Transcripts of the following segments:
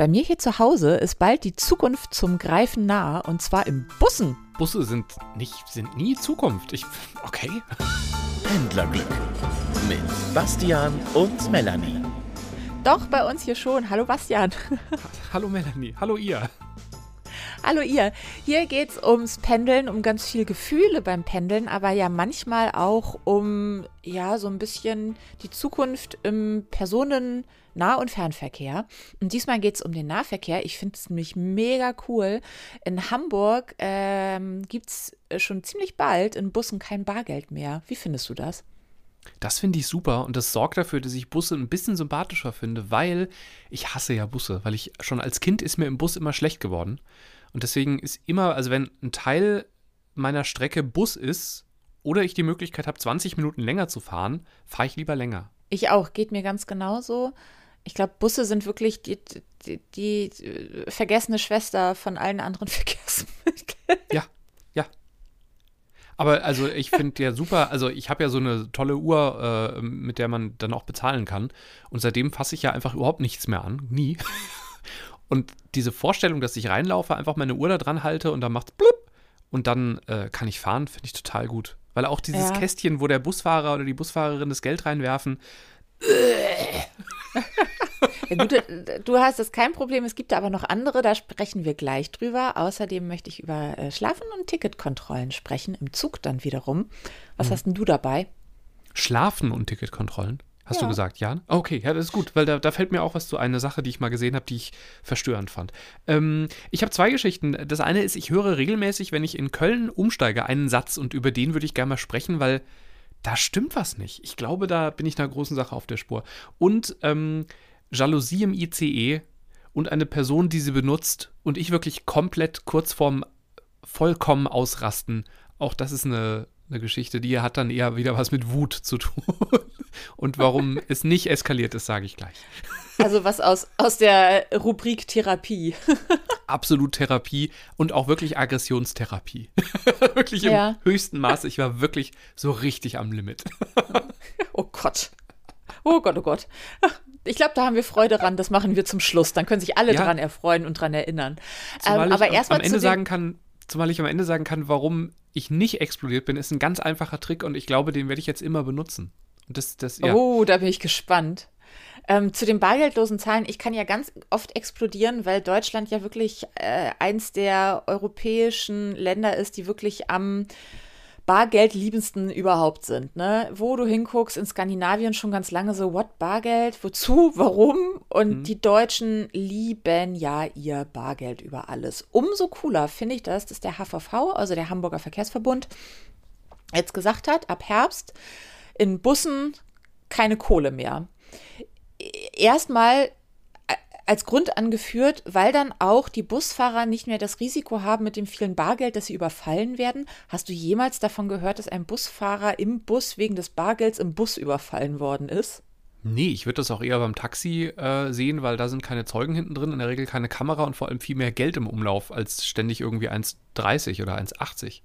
Bei mir hier zu Hause ist bald die Zukunft zum Greifen nah und zwar im Bussen. Busse sind nicht, sind nie Zukunft. Ich, okay. Händlerglück mit Bastian und Melanie. Doch, bei uns hier schon. Hallo Bastian. Hallo Melanie. Hallo ihr. Hallo ihr. Hier geht es ums Pendeln, um ganz viel Gefühle beim Pendeln, aber ja manchmal auch um ja so ein bisschen die Zukunft im Personen Nah- und Fernverkehr. Und diesmal geht es um den Nahverkehr. Ich finde es nämlich mega cool. In Hamburg ähm, gibt es schon ziemlich bald in Bussen kein Bargeld mehr. Wie findest du das? Das finde ich super und das sorgt dafür, dass ich Busse ein bisschen sympathischer finde, weil ich hasse ja Busse, weil ich schon als Kind ist mir im Bus immer schlecht geworden. Und deswegen ist immer, also wenn ein Teil meiner Strecke Bus ist oder ich die Möglichkeit habe, 20 Minuten länger zu fahren, fahre ich lieber länger. Ich auch, geht mir ganz genauso. Ich glaube, Busse sind wirklich die, die, die, äh, vergessene Schwester von allen anderen Verkehrsmitteln. Ja, ja. Aber also ich finde ja super, also ich habe ja so eine tolle Uhr, äh, mit der man dann auch bezahlen kann. Und seitdem fasse ich ja einfach überhaupt nichts mehr an. Nie. Und diese Vorstellung, dass ich reinlaufe, einfach meine Uhr da dran halte und dann macht's blub und dann äh, kann ich fahren, finde ich total gut. Weil auch dieses ja. Kästchen, wo der Busfahrer oder die Busfahrerin das Geld reinwerfen, ja, du, du, hast das kein Problem. Es gibt aber noch andere, da sprechen wir gleich drüber. Außerdem möchte ich über äh, Schlafen und Ticketkontrollen sprechen, im Zug dann wiederum. Was mhm. hast denn du dabei? Schlafen und Ticketkontrollen? Hast ja. du gesagt, Jan? Okay, ja, das ist gut, weil da, da, fällt mir auch was zu eine Sache, die ich mal gesehen habe, die ich verstörend fand. Ähm, ich habe zwei Geschichten. Das eine ist, ich höre regelmäßig, wenn ich in Köln umsteige, einen Satz und über den würde ich gerne mal sprechen, weil da stimmt was nicht. Ich glaube, da bin ich einer großen Sache auf der Spur. Und ähm, Jalousie im ICE und eine Person, die sie benutzt und ich wirklich komplett kurz vorm vollkommen ausrasten. Auch das ist eine, eine Geschichte, die hat dann eher wieder was mit Wut zu tun. Und warum es nicht eskaliert ist, sage ich gleich. Also was aus, aus der Rubrik Therapie. Absolut Therapie und auch wirklich Aggressionstherapie. wirklich im ja. höchsten Maße. Ich war wirklich so richtig am Limit. oh Gott. Oh Gott, oh Gott. Ich glaube, da haben wir Freude dran. Das machen wir zum Schluss. Dann können sich alle ja. dran erfreuen und dran erinnern. Ähm, aber erstmal am Ende sagen kann, zumal ich am Ende sagen kann, warum ich nicht explodiert bin, ist ein ganz einfacher Trick und ich glaube, den werde ich jetzt immer benutzen. Das, das, ja. Oh, da bin ich gespannt. Ähm, zu den bargeldlosen Zahlen, ich kann ja ganz oft explodieren, weil Deutschland ja wirklich äh, eins der europäischen Länder ist, die wirklich am bargeldliebendsten überhaupt sind. Ne? Wo du hinguckst, in Skandinavien schon ganz lange so, what, Bargeld, wozu, warum? Und mhm. die Deutschen lieben ja ihr Bargeld über alles. Umso cooler finde ich das, dass der HVV, also der Hamburger Verkehrsverbund, jetzt gesagt hat, ab Herbst in Bussen keine Kohle mehr. Erstmal als Grund angeführt, weil dann auch die Busfahrer nicht mehr das Risiko haben mit dem vielen Bargeld, dass sie überfallen werden. Hast du jemals davon gehört, dass ein Busfahrer im Bus wegen des Bargelds im Bus überfallen worden ist? Nee, ich würde das auch eher beim Taxi äh, sehen, weil da sind keine Zeugen hinten drin, in der Regel keine Kamera und vor allem viel mehr Geld im Umlauf als ständig irgendwie 1,30 oder 1,80.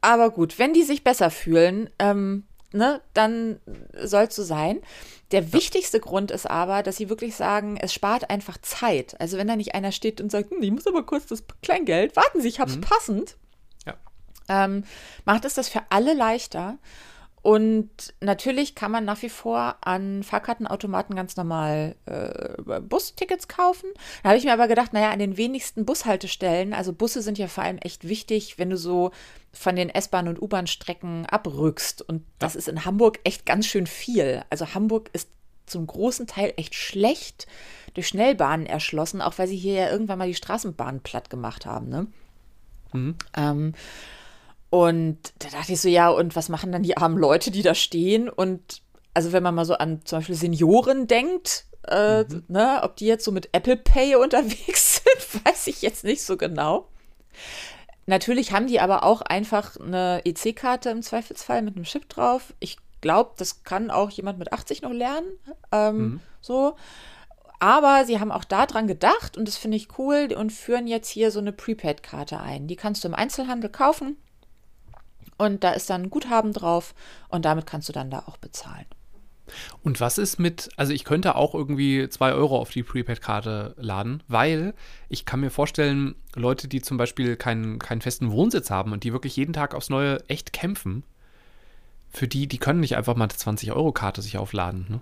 Aber gut, wenn die sich besser fühlen, ähm, ne, dann soll es so sein. Der ja. wichtigste Grund ist aber, dass sie wirklich sagen, es spart einfach Zeit. Also wenn da nicht einer steht und sagt, hm, ich muss aber kurz das Kleingeld, warten Sie, ich hab's mhm. passend. Ja. Ähm, macht es das für alle leichter. Und natürlich kann man nach wie vor an Fahrkartenautomaten ganz normal äh, Bustickets kaufen. Da habe ich mir aber gedacht, naja, an den wenigsten Bushaltestellen, also Busse sind ja vor allem echt wichtig, wenn du so von den S-Bahn- und U-Bahn-Strecken abrückst. Und das ist in Hamburg echt ganz schön viel. Also Hamburg ist zum großen Teil echt schlecht durch Schnellbahnen erschlossen, auch weil sie hier ja irgendwann mal die Straßenbahn platt gemacht haben. Ne? Mhm. Ähm, und da dachte ich so, ja, und was machen dann die armen Leute, die da stehen? Und also wenn man mal so an zum Beispiel Senioren denkt, äh, mhm. ne, ob die jetzt so mit Apple Pay unterwegs sind, weiß ich jetzt nicht so genau. Natürlich haben die aber auch einfach eine EC-Karte im Zweifelsfall mit einem Chip drauf. Ich glaube, das kann auch jemand mit 80 noch lernen. Ähm, mhm. So. Aber sie haben auch daran gedacht und das finde ich cool und führen jetzt hier so eine Prepaid-Karte ein. Die kannst du im Einzelhandel kaufen und da ist dann ein Guthaben drauf und damit kannst du dann da auch bezahlen. Und was ist mit, also ich könnte auch irgendwie 2 Euro auf die Prepaid-Karte laden, weil ich kann mir vorstellen, Leute, die zum Beispiel keinen, keinen festen Wohnsitz haben und die wirklich jeden Tag aufs Neue echt kämpfen, für die, die können nicht einfach mal eine 20-Euro-Karte sich aufladen. Ne?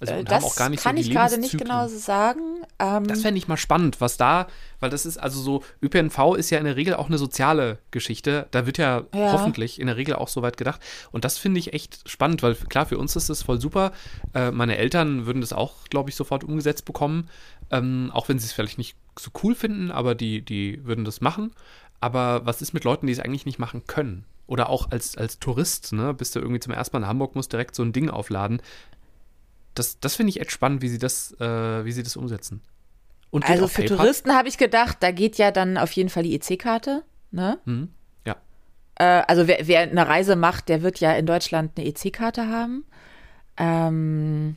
Also, und das kann so ich gerade nicht genau sagen. Ähm, das fände ich mal spannend, was da, weil das ist also so, ÖPNV ist ja in der Regel auch eine soziale Geschichte. Da wird ja, ja. hoffentlich in der Regel auch so weit gedacht. Und das finde ich echt spannend, weil klar, für uns ist das voll super. Äh, meine Eltern würden das auch, glaube ich, sofort umgesetzt bekommen. Ähm, auch wenn sie es vielleicht nicht so cool finden, aber die, die würden das machen. Aber was ist mit Leuten, die es eigentlich nicht machen können? Oder auch als, als Tourist, ne, bist du irgendwie zum ersten Mal in Hamburg, musst direkt so ein Ding aufladen das, das finde ich echt spannend, wie sie das, äh, wie sie das umsetzen. also für PayPal? Touristen habe ich gedacht, da geht ja dann auf jeden Fall die EC-Karte, ne? Mhm. Ja. Äh, also wer, wer, eine Reise macht, der wird ja in Deutschland eine EC-Karte haben. Ähm,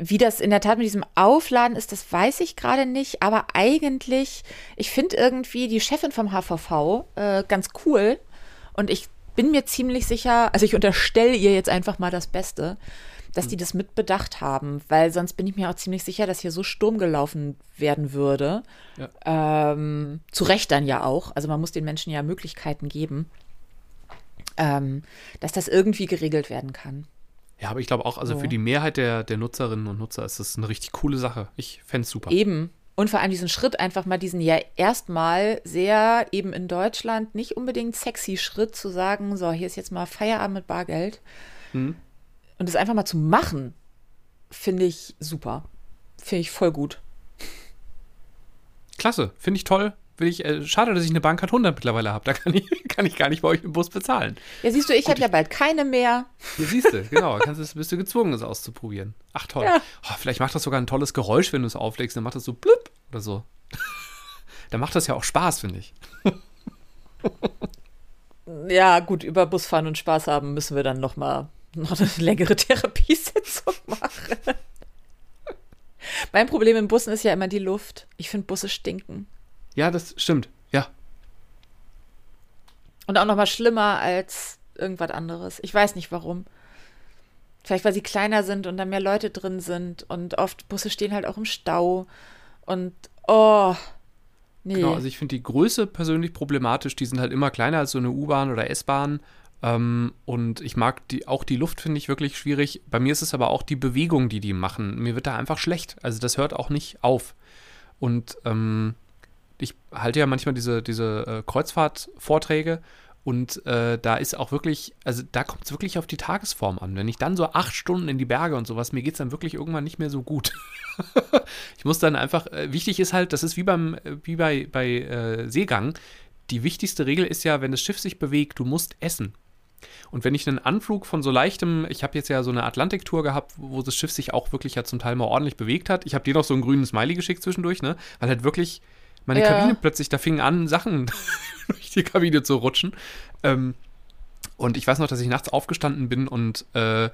wie das in der Tat mit diesem Aufladen ist, das weiß ich gerade nicht. Aber eigentlich, ich finde irgendwie die Chefin vom HVV äh, ganz cool. Und ich bin mir ziemlich sicher, also ich unterstelle ihr jetzt einfach mal das Beste, dass die das mitbedacht haben, weil sonst bin ich mir auch ziemlich sicher, dass hier so Sturm gelaufen werden würde. Ja. Ähm, zu Recht dann ja auch. Also man muss den Menschen ja Möglichkeiten geben, ähm, dass das irgendwie geregelt werden kann. Ja, aber ich glaube auch, also so. für die Mehrheit der, der Nutzerinnen und Nutzer ist das eine richtig coole Sache. Ich fände es super. Eben. Und vor allem diesen Schritt, einfach mal diesen ja erstmal sehr eben in Deutschland nicht unbedingt sexy Schritt zu sagen, so, hier ist jetzt mal Feierabend mit Bargeld. Mhm. Und es einfach mal zu machen, finde ich super. Finde ich voll gut. Klasse, finde ich toll. Ich, äh, schade, dass ich eine Bahncard 100 mittlerweile habe. Da kann ich, kann ich gar nicht bei euch im Bus bezahlen. Ja, siehst du, ich habe ja bald keine mehr. Ja, siehst du, genau. Kannst, bist du gezwungen, es auszuprobieren. Ach, toll. Ja. Oh, vielleicht macht das sogar ein tolles Geräusch, wenn du es auflegst. Dann macht das so blub oder so. dann macht das ja auch Spaß, finde ich. ja, gut, über Busfahren und Spaß haben müssen wir dann noch mal noch eine längere Therapiesitzung machen. mein Problem in Bussen ist ja immer die Luft. Ich finde, Busse stinken. Ja, das stimmt. Ja. Und auch noch mal schlimmer als irgendwas anderes. Ich weiß nicht warum. Vielleicht, weil sie kleiner sind und da mehr Leute drin sind. Und oft Busse stehen halt auch im Stau. Und, oh, nee. Genau, also ich finde die Größe persönlich problematisch. Die sind halt immer kleiner als so eine U-Bahn oder S-Bahn. Ähm, und ich mag die, auch die Luft finde ich wirklich schwierig. Bei mir ist es aber auch die Bewegung, die die machen. Mir wird da einfach schlecht. Also das hört auch nicht auf. Und ähm, ich halte ja manchmal diese, diese äh, Kreuzfahrt-Vorträge und äh, da ist auch wirklich, also da kommt es wirklich auf die Tagesform an. Wenn ich dann so acht Stunden in die Berge und sowas, mir geht es dann wirklich irgendwann nicht mehr so gut. ich muss dann einfach, äh, wichtig ist halt, das ist wie beim, äh, wie bei, bei äh, Seegang. Die wichtigste Regel ist ja, wenn das Schiff sich bewegt, du musst essen. Und wenn ich einen Anflug von so leichtem, ich habe jetzt ja so eine Atlantiktour gehabt, wo das Schiff sich auch wirklich ja zum Teil mal ordentlich bewegt hat. Ich habe dir noch so einen grünen Smiley geschickt zwischendurch, ne? Weil halt wirklich meine ja. Kabine plötzlich, da fingen an, Sachen durch die Kabine zu rutschen. Ähm, und ich weiß noch, dass ich nachts aufgestanden bin und äh,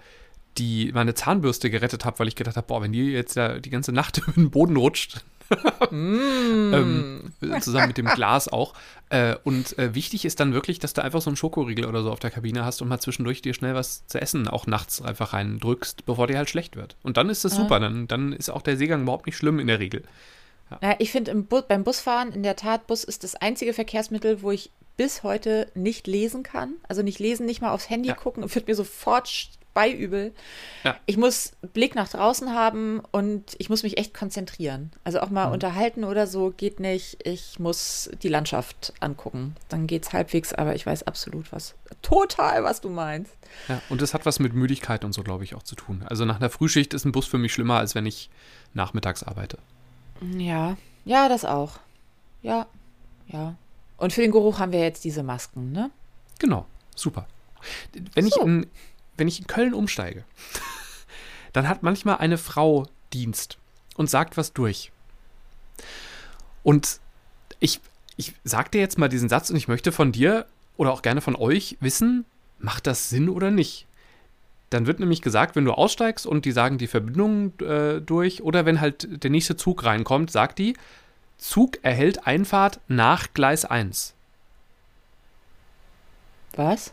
die meine Zahnbürste gerettet habe, weil ich gedacht habe, boah, wenn die jetzt ja die ganze Nacht über den Boden rutscht, mm. ähm, zusammen mit dem Glas auch. Äh, und äh, wichtig ist dann wirklich, dass du einfach so einen Schokoriegel oder so auf der Kabine hast und mal zwischendurch dir schnell was zu essen auch nachts einfach reindrückst, bevor dir halt schlecht wird. Und dann ist das super, dann, dann ist auch der Seegang überhaupt nicht schlimm in der Regel. Ja. ja ich finde Bu beim Busfahren in der Tat, Bus ist das einzige Verkehrsmittel, wo ich bis heute nicht lesen kann. Also nicht lesen, nicht mal aufs Handy ja. gucken, wird mir sofort beiübel. Ja. Ich muss Blick nach draußen haben und ich muss mich echt konzentrieren. Also auch mal mhm. unterhalten oder so geht nicht. Ich muss die Landschaft angucken. Dann geht es halbwegs, aber ich weiß absolut was. Total, was du meinst. Ja, und das hat was mit Müdigkeit und so, glaube ich, auch zu tun. Also nach einer Frühschicht ist ein Bus für mich schlimmer, als wenn ich nachmittags arbeite. Ja, ja, das auch. Ja, ja. Und für den Geruch haben wir jetzt diese Masken, ne? Genau, super. Wenn, so. ich, in, wenn ich in Köln umsteige, dann hat manchmal eine Frau Dienst und sagt was durch. Und ich, ich sag dir jetzt mal diesen Satz und ich möchte von dir oder auch gerne von euch wissen, macht das Sinn oder nicht? Dann wird nämlich gesagt, wenn du aussteigst und die sagen die Verbindung äh, durch oder wenn halt der nächste Zug reinkommt, sagt die, Zug erhält Einfahrt nach Gleis 1. Was?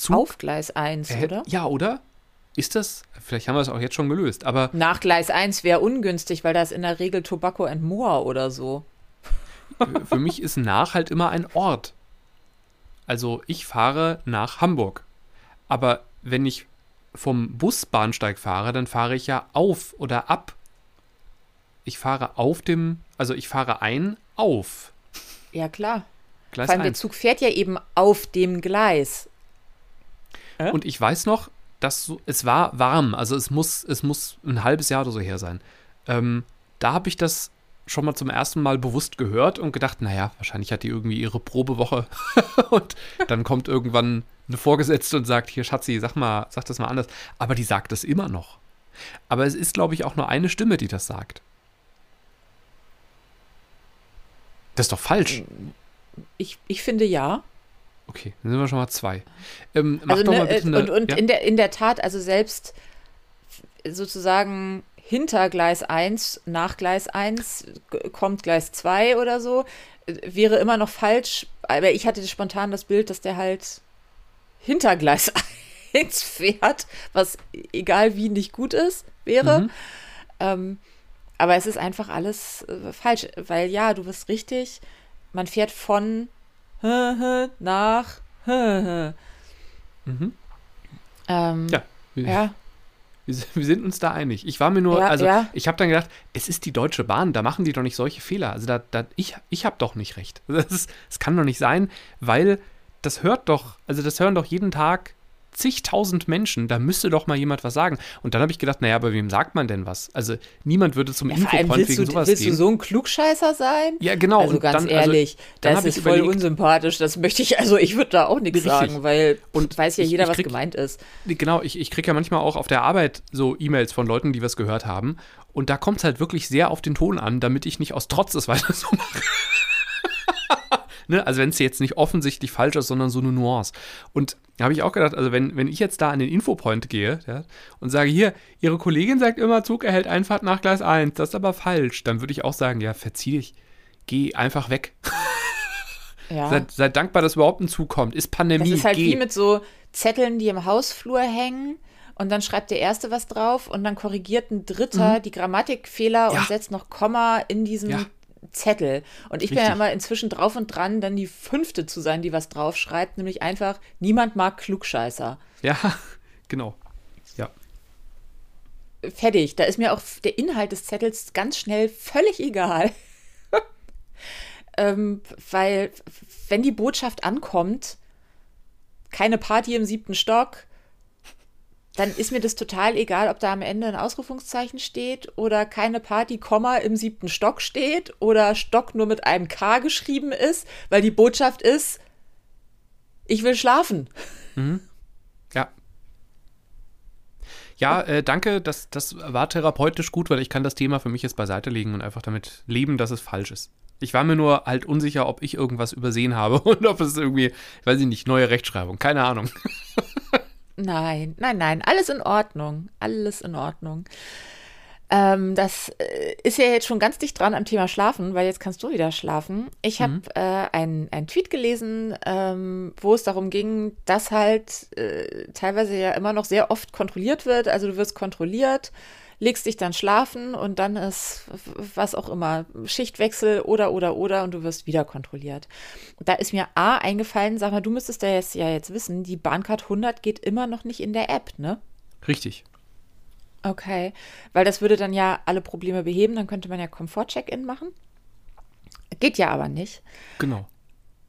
Zug. Auf Gleis 1, er, oder? Ja, oder? Ist das, vielleicht haben wir es auch jetzt schon gelöst, aber. Nach Gleis 1 wäre ungünstig, weil da ist in der Regel Tobacco and More oder so. Für mich ist nach halt immer ein Ort. Also ich fahre nach Hamburg. Aber wenn ich vom Busbahnsteig fahre, dann fahre ich ja auf oder ab. Ich fahre auf dem, also ich fahre ein auf. Ja, klar. Gleis Vor allem der 1. Zug fährt ja eben auf dem Gleis. Und ich weiß noch, dass so, es war warm, also es muss, es muss ein halbes Jahr oder so her sein. Ähm, da habe ich das schon mal zum ersten Mal bewusst gehört und gedacht, naja, wahrscheinlich hat die irgendwie ihre Probewoche und dann kommt irgendwann eine Vorgesetzte und sagt, hier Schatzi, sag mal, sag das mal anders. Aber die sagt das immer noch. Aber es ist, glaube ich, auch nur eine Stimme, die das sagt. Das ist doch falsch. Ich, ich finde ja. Okay, dann sind wir schon mal zwei. Ähm, mach Also, doch ne, mal bitte eine, und und ja? in, der, in der Tat, also selbst sozusagen hinter Gleis 1, nach Gleis 1 g- kommt Gleis 2 oder so, äh, wäre immer noch falsch. Aber ich hatte spontan das Bild, dass der halt hinter Gleis 1 fährt, was egal wie nicht gut ist, wäre. Mhm. Ähm, aber es ist einfach alles äh, falsch, weil ja, du bist richtig, man fährt von nach Mhm. ähm, Ja, wir, ja. wir sind uns da einig. Ich war mir nur, Ja, also ja. ich habe dann gedacht, es ist die Deutsche Bahn, da machen die doch nicht solche Fehler. Also da, da ich, ich habe doch nicht recht. Das, ist, das kann doch nicht sein, weil das hört doch, also das hören doch jeden Tag zigtausend Menschen, da müsste doch mal jemand was sagen. Und dann habe ich gedacht, naja, bei wem sagt man denn was? Also niemand würde zum Ja, Infopoint willst, wegen du, sowas willst gehen. du so ein Klugscheißer sein? ja, genau. also und ganz dann, ehrlich, dann das ist voll überlegt- unsympathisch. Das möchte ich, also ich würde da auch nichts sagen, weil Und weiß ja ich- jeder, ich was krieg- gemeint ist. Genau, ich, ich kriege ja manchmal auch auf der Arbeit so E-Mails von Leuten, die was gehört haben. Und da kommt es halt wirklich sehr auf den Ton an, damit ich nicht aus Trotz es weiter so mache. Ne? Also wenn es jetzt nicht offensichtlich falsch ist, sondern so eine Nuance. Und da habe ich auch gedacht, also wenn, wenn ich jetzt da an den Infopoint gehe ja, und sage, hier, Ihre Kollegin sagt immer, Zug erhält Einfahrt nach Gleis 1, das ist aber falsch, dann würde ich auch sagen, ja, verzieh dich, geh einfach weg. Ja. Seid, seid dankbar, dass überhaupt ein Zug kommt. Ist Pandemie, Das ist halt geh. wie mit so Zetteln, die im Hausflur hängen. Und dann schreibt der Erste was drauf und dann korrigiert ein Dritter die Grammatikfehler Mhm. Ja. und setzt noch Komma in diesen Ja. Zettel. Und ich bin ja Richtig. immer inzwischen drauf und dran, dann die Fünfte zu sein, die was draufschreibt, nämlich einfach, niemand mag Klugscheißer. Ja, genau. Ja. Fertig. Da ist mir auch der Inhalt des Zettels ganz schnell völlig egal. ähm, weil, wenn die Botschaft ankommt, keine Party im siebten Stock, dann ist mir das total egal, ob da am Ende ein Ausrufungszeichen steht oder keine Party, Komma im siebten Stock steht oder Stock nur mit einem K geschrieben ist, weil die Botschaft ist, ich will schlafen. Ja. Ja, äh, danke, das, das war therapeutisch gut, weil ich kann das Thema für mich jetzt beiseite legen und einfach damit leben, dass es falsch ist. Ich war mir nur halt unsicher, ob ich irgendwas übersehen habe und ob es irgendwie, weiß ich nicht, neue Rechtschreibung, keine Ahnung. Nein, nein, nein, alles in Ordnung. Alles in Ordnung. Ähm, das äh, ist ja jetzt schon ganz dicht dran am Thema Schlafen, weil jetzt kannst du wieder schlafen. Ich habe äh, einen ein Tweet gelesen, ähm, wo es darum ging, dass halt äh, teilweise ja immer noch sehr oft kontrolliert wird. Also du wirst kontrolliert, legst dich dann schlafen und dann ist was auch immer, Schichtwechsel oder oder oder und du wirst wieder kontrolliert. Da ist mir A eingefallen, sag mal, du müsstest da jetzt ja jetzt wissen, die Bahncard 100 geht immer noch nicht in der App, ne? Richtig. Okay, weil das würde dann ja alle Probleme beheben, dann könnte man ja Komfort-Check-In machen. Geht ja aber nicht. Genau.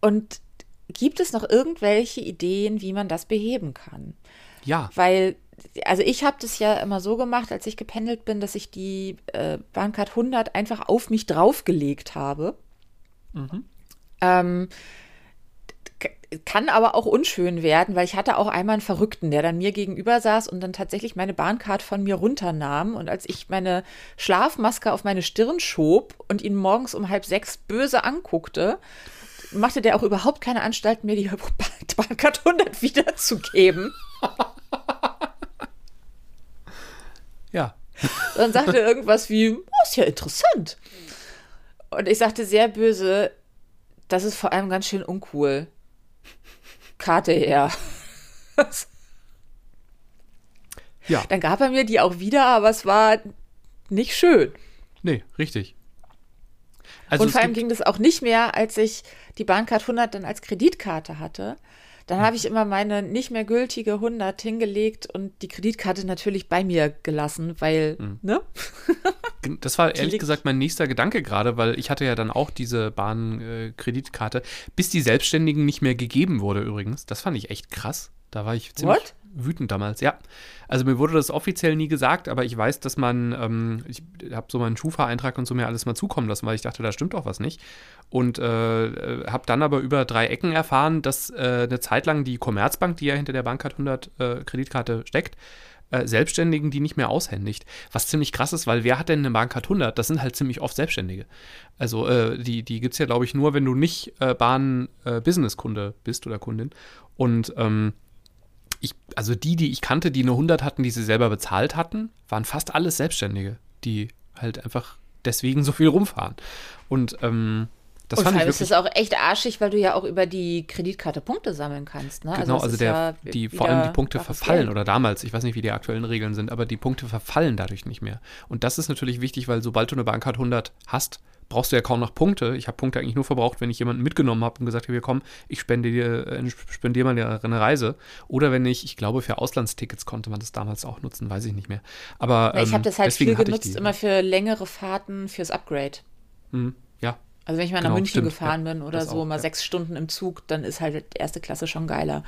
Und gibt es noch irgendwelche Ideen, wie man das beheben kann? Ja. Weil, also ich habe das ja immer so gemacht, als ich gependelt bin, dass ich die äh, Bahncard 100 einfach auf mich draufgelegt habe. Ähm, k- kann aber auch unschön werden, weil ich hatte auch einmal einen Verrückten, der dann mir gegenüber saß und dann tatsächlich meine Bahncard von mir runternahm. Und als ich meine Schlafmaske auf meine Stirn schob und ihn morgens um halb sechs böse anguckte, machte der auch überhaupt keine Anstalten, mir die Bahncard 100 wiederzugeben. Ja. Dann sagte er irgendwas wie, oh, ist ja interessant. Und ich sagte sehr böse, das ist vor allem ganz schön uncool. Karte her. Ja. Dann gab er mir die auch wieder, aber es war nicht schön. Nee, richtig. Also und vor allem ging das auch nicht mehr, als ich die Bahncard 100 dann als Kreditkarte hatte. Dann habe ich immer meine nicht mehr gültige 100 hingelegt und die Kreditkarte natürlich bei mir gelassen, weil, Hm. ne? Das war ehrlich gesagt mein nächster Gedanke gerade, weil ich hatte ja dann auch diese Bahn-Kreditkarte, bis die Selbstständigen nicht mehr gegeben wurde übrigens. Das fand ich echt krass. Da war ich ziemlich What? wütend damals. Ja, also mir wurde das offiziell nie gesagt, aber ich weiß, dass man, ähm, ich habe so meinen Schufa-Eintrag und so mir alles mal zukommen lassen, weil ich dachte, da stimmt doch was nicht. Und äh, äh, habe dann aber über drei Ecken erfahren, dass äh, eine Zeit lang die Commerzbank, die ja hinter der Bankcard 100 äh, Kreditkarte steckt, äh, Selbstständigen die nicht mehr aushändigt. Was ziemlich krass ist, weil wer hat denn eine Bahncard 100? Das sind halt ziemlich oft Selbstständige. Also äh, die, die gibt es ja, glaube ich, nur, wenn du nicht äh, Bahn-Business-Kunde bist oder Kundin. Und ähm, ich, also die, die ich kannte, die eine 100 hatten, die sie selber bezahlt hatten, waren fast alles Selbstständige, die halt einfach deswegen so viel rumfahren. Und ähm, das und vor fand ich allem ist das auch echt arschig, weil du ja auch über die Kreditkarte Punkte sammeln kannst. Ne? Genau, es also ist der, ja die, vor allem die Punkte verfallen oder damals, ich weiß nicht, wie die aktuellen Regeln sind, aber die Punkte verfallen dadurch nicht mehr. Und das ist natürlich wichtig, weil sobald du eine Bahncard 100 hast, brauchst du ja kaum noch Punkte. Ich habe Punkte eigentlich nur verbraucht, wenn ich jemanden mitgenommen habe und gesagt habe, hier komm, ich spende dir, äh, spendiere mal eine Reise. Oder wenn ich, ich glaube, für Auslandstickets konnte man das damals auch nutzen, weiß ich nicht mehr. Aber Ja, ich ähm, habe das halt viel genutzt, die. immer für längere Fahrten fürs Upgrade. Mhm, ja, Also wenn ich mal nach Genau, München stimmt, gefahren ja, bin oder das so, auch, mal ja. sechs Stunden im Zug, dann ist halt erste Klasse schon geiler.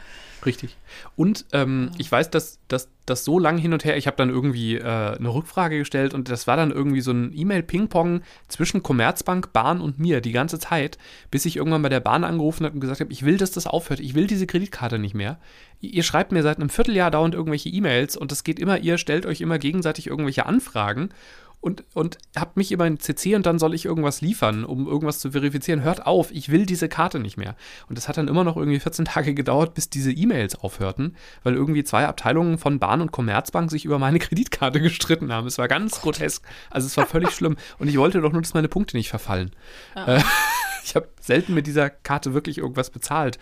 Richtig. Und ähm, ich weiß, dass das so lang hin und her, ich habe dann irgendwie äh, eine Rückfrage gestellt und das war dann irgendwie so ein E-Mail-Ping-Pong zwischen Commerzbank, Bahn und mir die ganze Zeit, bis ich irgendwann bei der Bahn angerufen habe und gesagt habe, ich will, dass das aufhört, ich will diese Kreditkarte nicht mehr. Ihr schreibt mir seit einem Vierteljahr dauernd irgendwelche E-Mails und es geht immer, ihr stellt euch immer gegenseitig irgendwelche Anfragen und, und habt mich immer in CC und dann soll ich irgendwas liefern, um irgendwas zu verifizieren. Hört auf, ich will diese Karte nicht mehr. Und das hat dann immer noch irgendwie 14 Tage gedauert, bis diese E-Mails aufhörten, weil irgendwie zwei Abteilungen von Bahn und Commerzbank sich über meine Kreditkarte gestritten haben. Es war ganz grotesk. Also es war völlig schlimm. Und ich wollte doch nur, dass meine Punkte nicht verfallen. Äh, ich habe selten mit dieser Karte wirklich irgendwas bezahlt.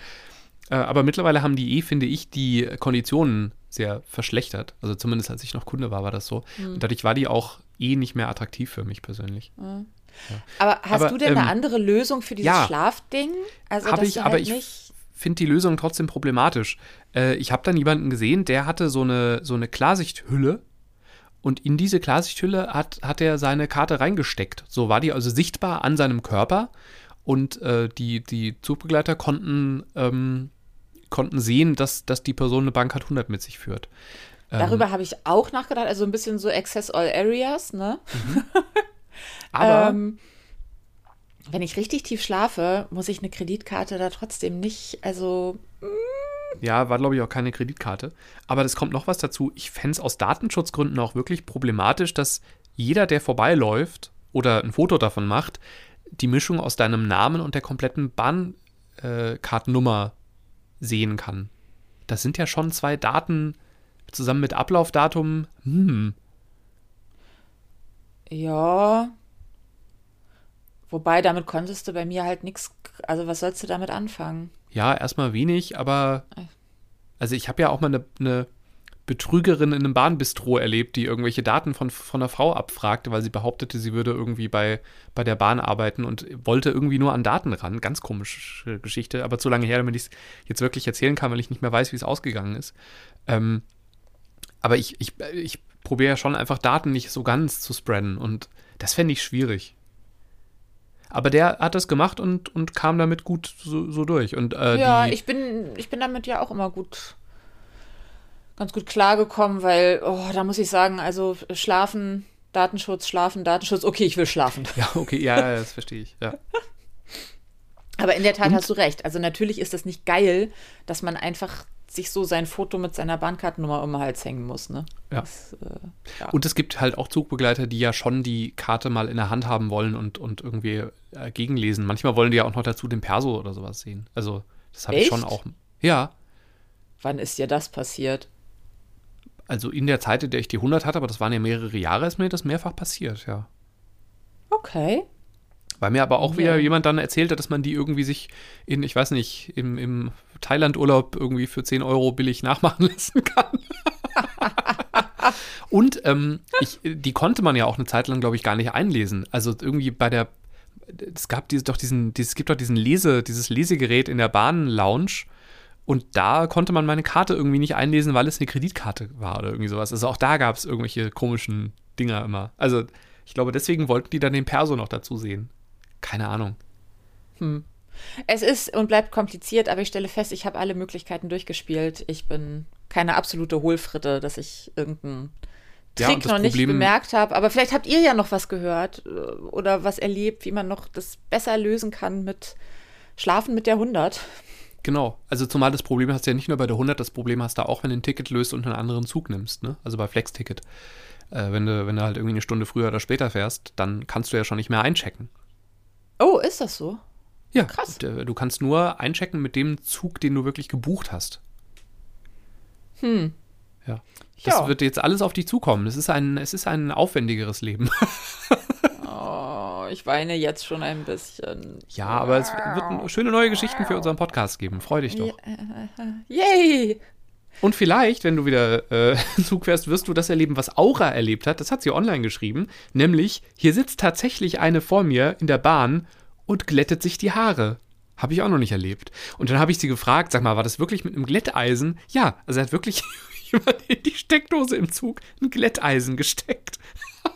Äh, aber mittlerweile haben die eh, finde ich, die Konditionen sehr verschlechtert. Also zumindest als ich noch Kunde war, war das so. Hm. Und dadurch war die auch eh nicht mehr attraktiv für mich persönlich. Aber hast Aber, du denn eine ähm, andere Lösung für dieses ja. Schlafding? Also Habe ich, du aber halt ich finde die Lösung trotzdem problematisch. Äh, ich habe dann jemanden gesehen, der hatte so eine, so eine Klarsichthülle und in diese Klarsichthülle hat, hat er seine Karte reingesteckt. So war die also sichtbar an seinem Körper und äh, die, die Zugbegleiter konnten, ähm, konnten sehen, dass, dass die Person eine Bankcard 100 mit sich führt. Ähm, Darüber habe ich auch nachgedacht, also ein bisschen so Access All Areas, ne? aber ähm, wenn ich richtig tief schlafe, muss ich eine Kreditkarte da trotzdem nicht, also Ja, war glaube ich auch keine Kreditkarte. Aber es kommt noch was dazu. Ich fände es aus Datenschutzgründen auch wirklich problematisch, dass jeder, der vorbeiläuft oder ein Foto davon macht, die Mischung aus deinem Namen und der kompletten Bahnkartennummer sehen kann. Das sind ja schon zwei Daten zusammen mit Ablaufdatum. Hm, ja. Wobei, damit konntest du bei mir halt nichts, also was sollst du damit anfangen? ja, erstmal wenig, aber also ich habe ja auch mal eine, eine Betrügerin in einem Bahnbistro erlebt, die irgendwelche Daten von, von einer Frau abfragte, weil sie behauptete, sie würde irgendwie bei, bei der Bahn arbeiten und wollte irgendwie nur an Daten ran. Ganz komische Geschichte, aber zu lange her, damit ich es jetzt wirklich erzählen kann, weil ich nicht mehr weiß, wie es ausgegangen ist. Ähm, aber ich, ich, ich probiere ja schon einfach Daten nicht so ganz zu spreaden und das fände ich schwierig. Aber der hat das gemacht und, und kam damit gut so, so durch. Und, äh, ja, ich bin, ich bin damit ja auch immer gut, ganz gut klargekommen, weil, oh, da muss ich sagen, also schlafen, Datenschutz, schlafen, Datenschutz, okay, ich will schlafen. Ja, okay, ja, ja, das verstehe ich. Ja. Aber in der Tat Und- hast du recht. Also natürlich ist das nicht geil, dass man einfach sich so sein Foto mit seiner Bahnkartennummer um den Hals hängen muss, ne? Ja. Das, äh, ja. Und es gibt halt auch Zugbegleiter, die ja schon die Karte mal in der Hand haben wollen und, und irgendwie äh, gegenlesen. Manchmal wollen die ja auch noch dazu den Perso oder sowas sehen. Also, das habe ich schon auch. Ja, Wann ist dir das passiert? also in der Zeit, in der ich die 100 hatte, aber das waren ja mehrere Jahre, ist mir das mehrfach passiert, ja. Okay. Weil mir aber auch wieder jemand dann erzählte, dass man die irgendwie sich in, ich weiß nicht, im, im Thailand-Urlaub irgendwie für 10 Euro billig nachmachen lassen kann. Und ähm, ich, die konnte man ja auch eine Zeit lang, glaube ich, gar nicht einlesen. Also irgendwie bei der, es gab diese, doch diesen, es gibt doch diesen Lese, dieses Lesegerät in der Bahn-Lounge. Und da konnte man meine Karte irgendwie nicht einlesen, weil es eine Kreditkarte war oder irgendwie sowas. Also auch da gab es irgendwelche komischen Dinger immer. Also ich glaube, deswegen wollten die dann den Perso noch dazu sehen. Keine Ahnung. Hm. Es ist und bleibt kompliziert, aber ich stelle fest, ich habe alle Möglichkeiten durchgespielt. Ich bin keine absolute Hohlfritte, dass ich irgendeinen Trick ja, noch nicht bemerkt habe. Aber vielleicht habt ihr ja noch was gehört äh, oder was erlebt, wie man noch das besser lösen kann mit Schlafen mit der 100. Genau, also zumal das Problem hast du ja nicht nur bei der 100, das Problem hast du auch, wenn du ein Ticket löst und einen anderen Zug nimmst, ne? Also bei Flex-Ticket. Äh, wenn, du, wenn du halt irgendwie eine Stunde früher oder später fährst, dann kannst du ja schon nicht mehr einchecken. Oh, ist das so? Ja, krass. Äh, du kannst nur einchecken mit dem Zug, den du wirklich gebucht hast. Hm. Ja. Das ja. wird jetzt alles auf dich zukommen. Es ist ein, es ist ein aufwendigeres Leben. oh, ich weine jetzt schon ein bisschen. Ja, aber es wird schöne neue Geschichten für unseren Podcast geben. Freu dich doch. Yay! Und vielleicht, wenn du wieder äh, Zug fährst, wirst du das erleben, was Aura erlebt hat. Das hat sie online geschrieben. Nämlich, hier sitzt tatsächlich eine vor mir in der Bahn und glättet sich die Haare. Habe ich auch noch nicht erlebt. Und dann habe ich sie gefragt, sag mal, war das wirklich mit einem Glätteisen? Ja, also er hat wirklich jemand in die Steckdose im Zug ein Glätteisen gesteckt.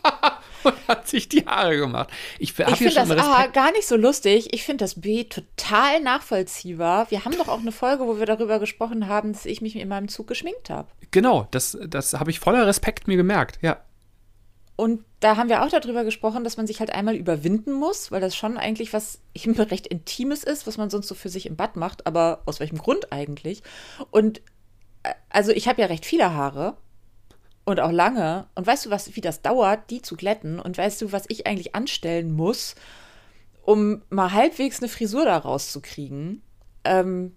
und hat sich die Haare gemacht. Ich, ich finde das A gar nicht so lustig. Ich finde das B total nachvollziehbar. Wir haben doch auch eine Folge, wo wir darüber gesprochen haben, dass ich mich in meinem Zug geschminkt habe. Genau, das, das habe ich voller Respekt mir gemerkt, ja. Und da haben wir auch darüber gesprochen, dass man sich halt einmal überwinden muss, weil das schon eigentlich was recht Intimes ist, was man sonst so für sich im Bad macht, aber aus welchem Grund eigentlich? Und äh, also ich habe ja recht viele Haare und auch lange. Und weißt du, was, wie das dauert, die zu glätten? Und weißt du, was ich eigentlich anstellen muss, um mal halbwegs eine Frisur da rauszukriegen? Ähm,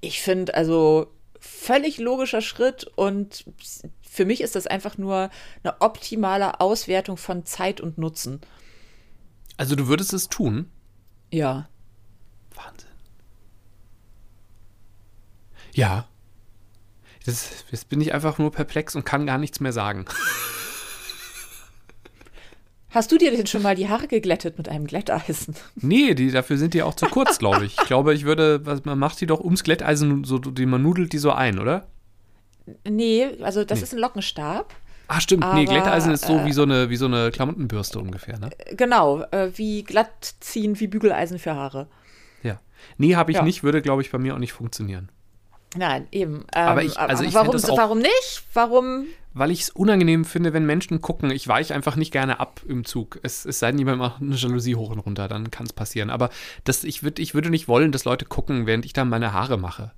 ich finde, also völlig logischer Schritt und für mich ist das einfach nur eine optimale Auswertung von Zeit und Nutzen. Also du würdest es tun? Ja. Wahnsinn. Ja. Das, jetzt bin ich einfach nur perplex und kann gar nichts mehr sagen. Hast du dir denn schon mal die Haare geglättet mit einem Glätteisen? Nee, die, dafür sind die auch zu kurz, glaube ich. Ich glaube, ich würde, was, man macht die doch ums Glätteisen, so, die, man nudelt die so ein, oder? Nee, also das nee. ist ein Lockenstab. Ah, stimmt. Aber, nee, Glätteisen ist so äh, wie so eine, wie so eine Klamottenbürste ungefähr, ne? Genau, äh, wie glatt ziehen, wie Bügeleisen für Haare. Ja. Nee, habe ich ja. nicht, würde, glaube ich, bei mir auch nicht funktionieren. Nein, eben. Ähm, aber ich, also ich warum, auch, warum nicht? Warum? Weil ich es unangenehm finde, wenn Menschen gucken. Ich weiche einfach nicht gerne ab im Zug. Es, es sei denn, jemand macht eine Jalousie hoch und runter, dann kann es passieren. Aber das, ich, würd, ich würde nicht wollen, dass Leute gucken, während ich dann meine Haare mache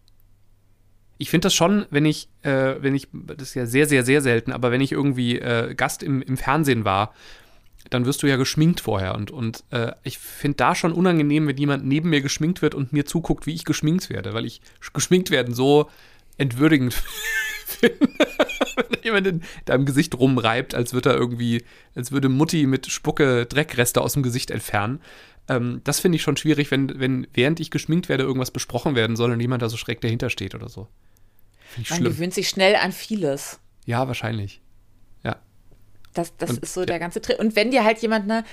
ich finde das schon, wenn ich, äh, wenn ich, das ist ja sehr, sehr, sehr selten, aber wenn ich irgendwie äh, Gast im, im Fernsehen war, dann wirst du ja geschminkt vorher. Und, und äh, ich finde da schon unangenehm, wenn jemand neben mir geschminkt wird und mir zuguckt, wie ich geschminkt werde, weil ich geschminkt werden so entwürdigend finde. wenn jemand in deinem Gesicht rumreibt, als würde er irgendwie, als würde Mutti mit Spucke Dreckreste aus dem Gesicht entfernen. Ähm, das finde ich schon schwierig, wenn, wenn während ich geschminkt werde, irgendwas besprochen werden soll und jemand da so schräg dahinter steht oder so. Man gewöhnt sich schnell an vieles. Ja, wahrscheinlich. Ja. Das, das und, ist so der ganze Trick. Und wenn dir halt jemand eine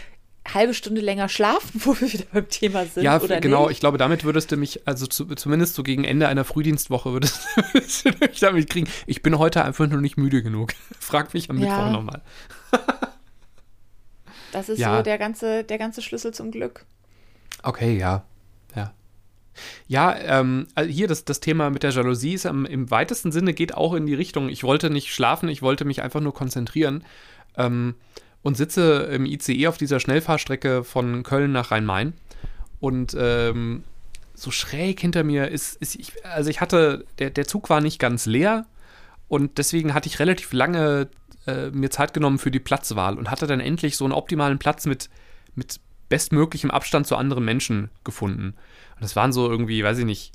halbe Stunde länger schlafen, wo wir wieder beim Thema sind. Ja, oder genau. Nicht? Ich glaube, damit würdest du mich, also zu, zumindest so gegen Ende einer Frühdienstwoche würdest, du mich damit kriegen. Ich bin heute einfach nur nicht müde genug. Frag mich am ja. Mittwoch nochmal. das ist ja. so der ganze, der ganze Schlüssel zum Glück. Okay, ja. Ja, ähm, also hier das, das Thema mit der Jalousie ist im, im, weitesten Sinne geht auch in die Richtung, ich wollte nicht schlafen, ich wollte mich einfach nur konzentrieren ähm, und sitze im ICE auf dieser Schnellfahrstrecke von Köln nach Rhein-Main und ähm, so schräg hinter mir ist, ist ich, also ich hatte, der, der Zug war nicht ganz leer und deswegen hatte ich relativ lange äh, mir Zeit genommen für die Platzwahl und hatte dann endlich so einen optimalen Platz mit, mit bestmöglichem Abstand zu anderen Menschen gefunden. Und es waren so irgendwie, weiß ich nicht,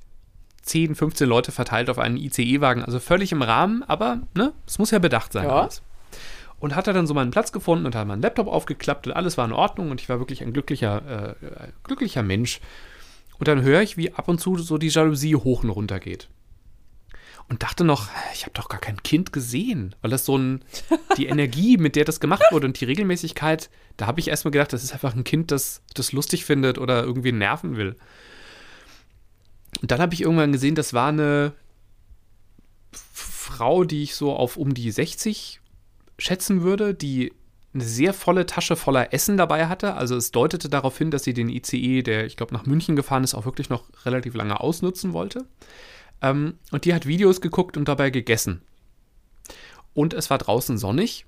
10, 15 Leute verteilt auf einen ICE-Wagen, also völlig im Rahmen, aber ne, es muss ja bedacht sein. Ja. Und hatte dann so meinen Platz gefunden und hat meinen Laptop aufgeklappt und alles war in Ordnung und ich war wirklich ein glücklicher, äh, glücklicher Mensch. Und dann höre ich, wie ab und zu so die Jalousie hoch und runter geht. Und dachte noch, ich habe doch gar kein Kind gesehen, weil das so ein, die Energie, mit der das gemacht wurde und die Regelmäßigkeit, da habe ich erstmal gedacht, das ist einfach ein Kind, das das lustig findet oder irgendwie nerven will. Und dann habe ich irgendwann gesehen, das war eine Frau, die ich so auf um die 60 schätzen würde, die eine sehr volle Tasche voller Essen dabei hatte. Also es deutete darauf hin, dass sie den ICE, der ich glaube nach München gefahren ist, auch wirklich noch relativ lange ausnutzen wollte. Ähm, und die hat Videos geguckt und dabei gegessen. Und es war draußen sonnig.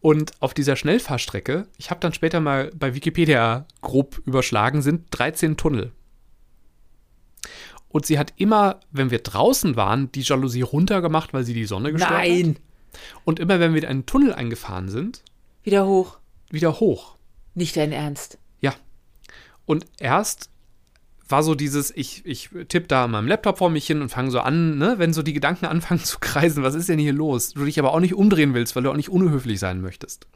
Und auf dieser Schnellfahrstrecke, ich habe dann später mal bei Wikipedia grob überschlagen, sind 13 Tunnel. Und sie hat immer, wenn wir draußen waren, die Jalousie runtergemacht, weil sie die Sonne gestört Nein. hat. Und immer, wenn wir in einen Tunnel eingefahren sind, Wieder hoch. wieder hoch. Nicht dein Ernst. Ja. Und erst war so dieses, ich, ich tippe da an meinem Laptop vor mich hin und fange so an, ne, wenn so die Gedanken anfangen zu kreisen, was ist denn hier los? Du dich aber auch nicht umdrehen willst, weil du auch nicht unhöflich sein möchtest.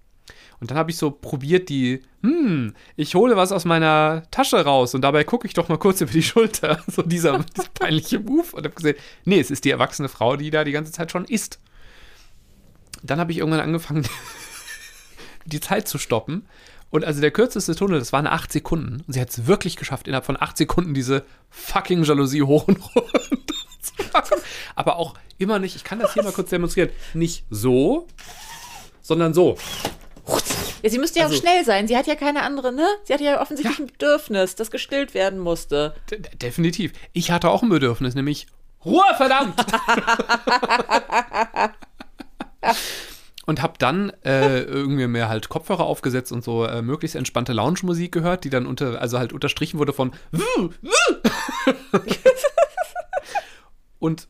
Und dann habe ich so probiert, die, hm, ich hole was aus meiner Tasche raus und dabei gucke ich doch mal kurz über die Schulter. So dieser, dieser peinliche Move. Und habe gesehen, nee, es ist die erwachsene Frau, die da die ganze Zeit schon isst. Dann habe ich irgendwann angefangen, die Zeit zu stoppen. Und also der kürzeste Tunnel, das waren acht Sekunden. Und sie hat es wirklich geschafft, innerhalb von acht Sekunden diese fucking Jalousie hoch und runter zu machen. Aber auch immer nicht, ich kann das hier mal kurz demonstrieren, nicht so, sondern so. Ja, sie müsste ja Also- auch schnell sein. Sie hat ja keine andere, ne? Sie hat ja offensichtlich ein Bedürfnis, das gestillt werden musste. De- definitiv. Ich hatte auch ein Bedürfnis, nämlich Ruhe, verdammt! und habe dann äh, irgendwie mir halt Kopfhörer aufgesetzt und so äh, möglichst entspannte Lounge-Musik gehört, die dann unter, also halt unterstrichen wurde von und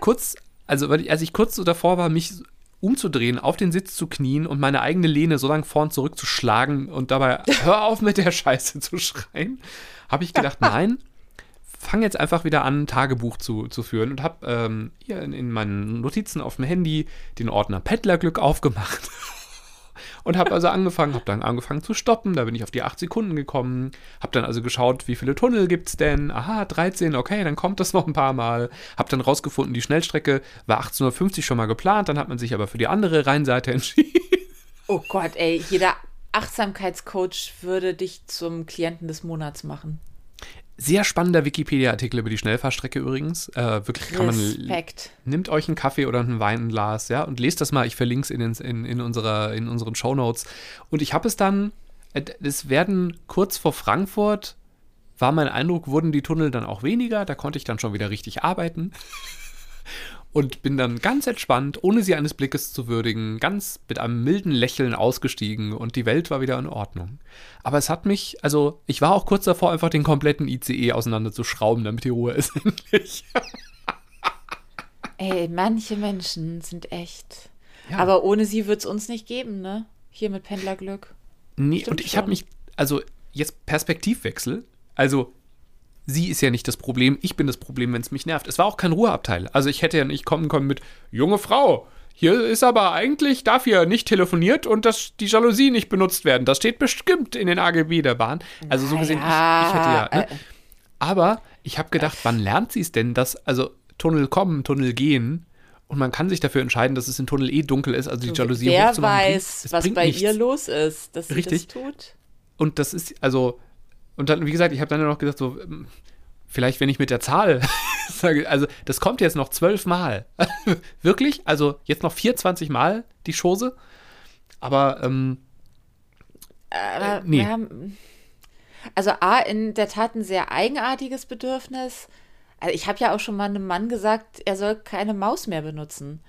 kurz, also weil ich, als ich kurz so davor war, mich umzudrehen, auf den Sitz zu knien und meine eigene Lehne so lang vorn zurückzuschlagen und dabei hör auf mit der Scheiße zu schreien, habe ich gedacht, nein, fang jetzt einfach wieder an, ein Tagebuch zu, zu führen und habe ähm, hier in, in meinen Notizen auf dem Handy den Ordner Peddlerglück aufgemacht. Und habe also angefangen, habe dann angefangen zu stoppen, da bin ich auf die 8 Sekunden gekommen, habe dann also geschaut, wie viele Tunnel gibt's denn? Aha, 13, okay, dann kommt das noch ein paar Mal. Habe dann rausgefunden, die Schnellstrecke war 1850 schon mal geplant, dann hat man sich aber für die andere Rheinseite entschieden. Oh Gott, ey, jeder Achtsamkeitscoach würde dich zum Klienten des Monats machen. Sehr spannender Wikipedia-Artikel über die Schnellfahrstrecke übrigens. Äh, wirklich kann man Respekt. Nehmt euch einen Kaffee oder ein Weinglas, ja, und lest das mal. Ich verlinke es in, den- in, in, unserer, in unseren Shownotes. Und ich habe es dann, äh, es werden kurz vor Frankfurt, war mein Eindruck, wurden die Tunnel dann auch weniger. Da konnte ich dann schon wieder richtig arbeiten. Und bin dann ganz entspannt, ohne sie eines Blickes zu würdigen, ganz mit einem milden Lächeln ausgestiegen und die Welt war wieder in Ordnung. Aber es hat mich, also ich war auch kurz davor, einfach den kompletten ICE auseinanderzuschrauben, damit die Ruhe ist endlich. Ey, manche Menschen sind echt. Ja. Aber ohne sie wird es uns nicht geben, ne? Hier mit Pendlerglück. Nee, Stimmt und ich habe mich, also jetzt Perspektivwechsel, also sie ist ja nicht das Problem, ich bin das Problem, wenn es mich nervt. Es war auch kein Ruheabteil. Also ich hätte ja nicht kommen können mit, junge Frau, hier ist aber eigentlich, darf hier nicht telefoniert und dass die Jalousie nicht benutzt werden. Das steht bestimmt in den AGB der Bahn. Also so gesehen, ich, ich hätte ja. Ne? äh, Aber ich habe gedacht, wann lernt sie es denn, dass, also Tunnel kommen, Tunnel gehen und man kann sich dafür entscheiden, dass es im Tunnel eh dunkel ist, also die Jalousie Wer bringt- weiß, es was bringt bei nichts. ihr los ist, dass sie Richtig. das tut. Und das ist, also, und dann, wie gesagt, ich habe dann noch gesagt, so, ähm, vielleicht, wenn ich mit der Zahl sage, also, das kommt jetzt noch zwölfmal. Wirklich? Also, jetzt noch 24 Mal die Chose? Aber, ähm, Aber Äh, nee. wir haben, also A, in der Tat ein sehr eigenartiges Bedürfnis. Also ich habe ja auch schon mal einem Mann gesagt, er soll keine Maus mehr benutzen.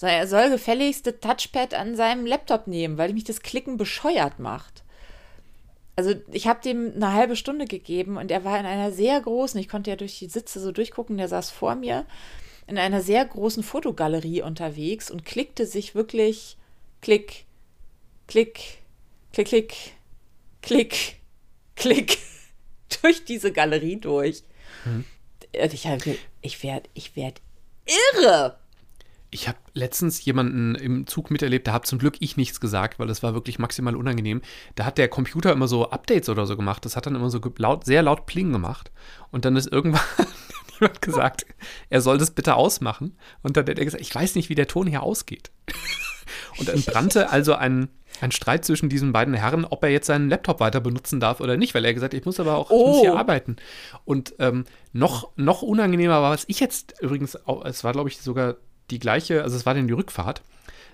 Er soll gefälligst das Touchpad an seinem Laptop nehmen, weil mich das Klicken bescheuert macht. Also ich habe dem eine halbe Stunde gegeben und er war in einer sehr großen, ich konnte ja durch die Sitze so durchgucken, der saß vor mir, in einer sehr großen Fotogalerie unterwegs und klickte sich wirklich klick, klick, klick, klick, klick, klick durch diese Galerie durch. Und ich, ich werde ich werd irre. Ich habe letztens jemanden im Zug miterlebt, da habe zum Glück ich nichts gesagt, weil das war wirklich maximal unangenehm. Da hat der Computer immer so Updates oder so gemacht. Das hat dann immer so laut, sehr laut Pling gemacht. Und dann ist irgendwann jemand gesagt, er soll das bitte ausmachen. Und dann hat er gesagt, ich weiß nicht, wie der Ton hier ausgeht. Und dann brannte also ein, ein Streit zwischen diesen beiden Herren, ob er jetzt seinen Laptop weiter benutzen darf oder nicht, weil er gesagt hat, ich muss aber auch Oh. muss hier arbeiten. Und ähm, noch, noch unangenehmer war, was ich jetzt übrigens, auch, es war glaube ich sogar die gleiche, also es war dann die Rückfahrt,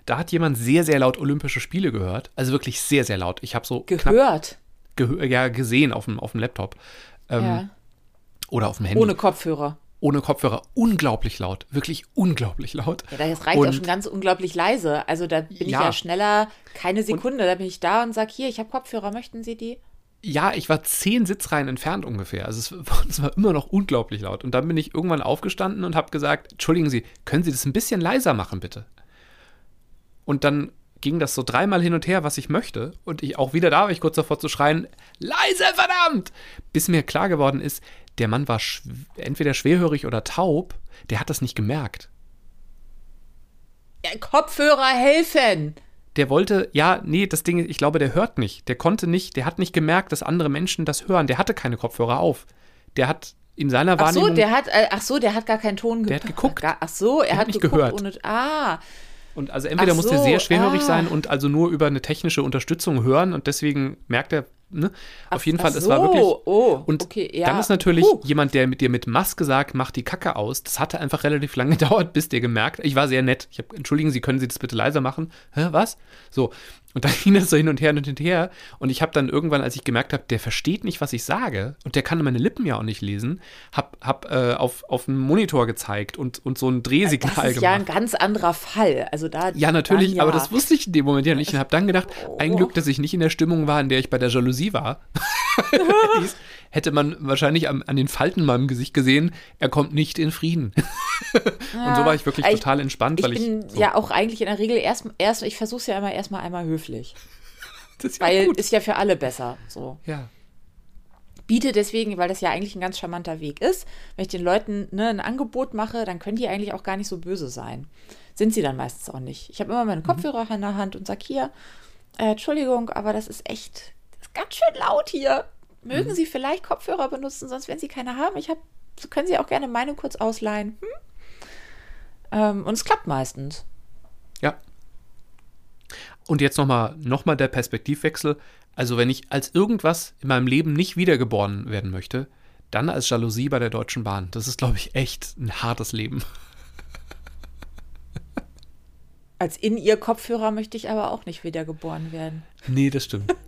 da hat jemand sehr, sehr laut Olympische Spiele gehört. Also wirklich sehr, sehr laut. Ich habe so Gehört. gehö ja, gesehen auf dem, auf dem Laptop ähm, ja. oder auf dem Handy. Ohne Kopfhörer. Ohne Kopfhörer. Unglaublich laut. Wirklich unglaublich laut. Ja, das reicht Und- auch schon ganz unglaublich leise. Also da bin ich Ja. ja schneller, keine Sekunde, da bin ich da und sag, hier, ich habe Kopfhörer, möchten Sie die? Ja, ich war zehn Sitzreihen entfernt ungefähr. Also es, war- immer noch unglaublich laut. Und dann bin ich irgendwann aufgestanden und habe gesagt, entschuldigen Sie, können Sie das ein bisschen leiser machen, bitte? Und dann ging das so dreimal hin und her, was ich möchte. Und ich auch wieder da war ich kurz davor zu schreien, leise, verdammt! Bis mir klar geworden ist, der Mann war schw entweder schwerhörig oder taub, der hat das nicht gemerkt. Kopfhörer helfen. Der wollte, ja, nee, das Ding, ich glaube, der hört nicht. Der konnte nicht, der hat nicht gemerkt, dass andere Menschen das hören. Der hatte keine Kopfhörer auf. Der hat in seiner Ach Wahrnehmung. so, der hat, äh, ach so, der hat gar keinen Ton Der hat geguckt. Gar, ach so, er hat hat, nicht gehört. Ohne, ah, und also entweder Ach musste er so, sehr schwerhörig ah. sein und also nur über eine technische Unterstützung hören und deswegen merkt er, ne? Auf Ach- jeden Fall, ach es war so, wirklich. oh, und okay, ja. dann ist natürlich Puh. jemand, der mit dir mit Maske sagt, mach die Kacke aus. Das hatte einfach relativ lange gedauert, bis der gemerkt. Ich war sehr nett. Ich habe, entschuldigen Sie, können Sie das bitte leiser machen? Hä, was? So. Und dann ging das so hin und her und hin und her. Und ich habe dann irgendwann, als ich gemerkt habe, der versteht nicht, was ich sage und der kann meine Lippen ja auch nicht lesen, hab, hab äh, auf, auf einen Monitor gezeigt und, und so ein Drehsignal das ist gemacht. ja ein ganz anderer Fall. Also da, Ja, natürlich, dann ja. aber das wusste ich in dem Moment ja nicht und habe dann gedacht, ein Oh. Glück, dass ich nicht in der Stimmung war, in der ich bei der Jalousie war. Hätte man wahrscheinlich am, an den Falten in meinem Gesicht gesehen, er kommt nicht in Frieden. und so war ich wirklich Ich- total entspannt, Ich weil bin ich. So, ja auch eigentlich in der Regel erst, erst ich versuche es ja immer erstmal einmal höflich. das ist ja Weil gut. ist ja für alle besser. So. Ja. Biete deswegen, weil das ja eigentlich ein ganz charmanter Weg ist, wenn ich den Leuten ne, ein Angebot mache, dann können die eigentlich auch gar nicht so böse sein. Sind sie dann meistens auch nicht. Ich habe immer meine Kopfhörer in der Hand und sage hier, äh, Entschuldigung, aber das ist echt, das ist ganz schön laut hier. Mögen Mhm. Sie vielleicht Kopfhörer benutzen, sonst wenn Sie keine haben, ich habe, so können Sie auch gerne meine kurz ausleihen. Hm? Ähm, und es klappt meistens. Ja. Und jetzt nochmal noch mal der Perspektivwechsel. Also, wenn ich als irgendwas in meinem Leben nicht wiedergeboren werden möchte, dann als Jalousie bei der Deutschen Bahn. Das ist, glaube ich, echt ein hartes Leben. Als in ihr Kopfhörer möchte ich aber auch nicht wiedergeboren werden. Nee, das stimmt.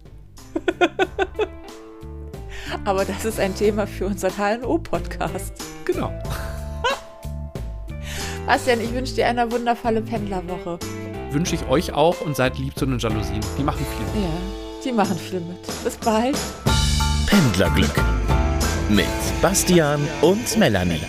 Aber das ist ein Thema für unseren HNO-Podcast. genau. Bastian, ich wünsche dir eine wundervolle Pendlerwoche. Wünsche ich euch auch und seid lieb zu den Jalousien. Die machen viel. Ja, die machen viel mit. Bis bald. Pendlerglück mit Bastian und Melanie.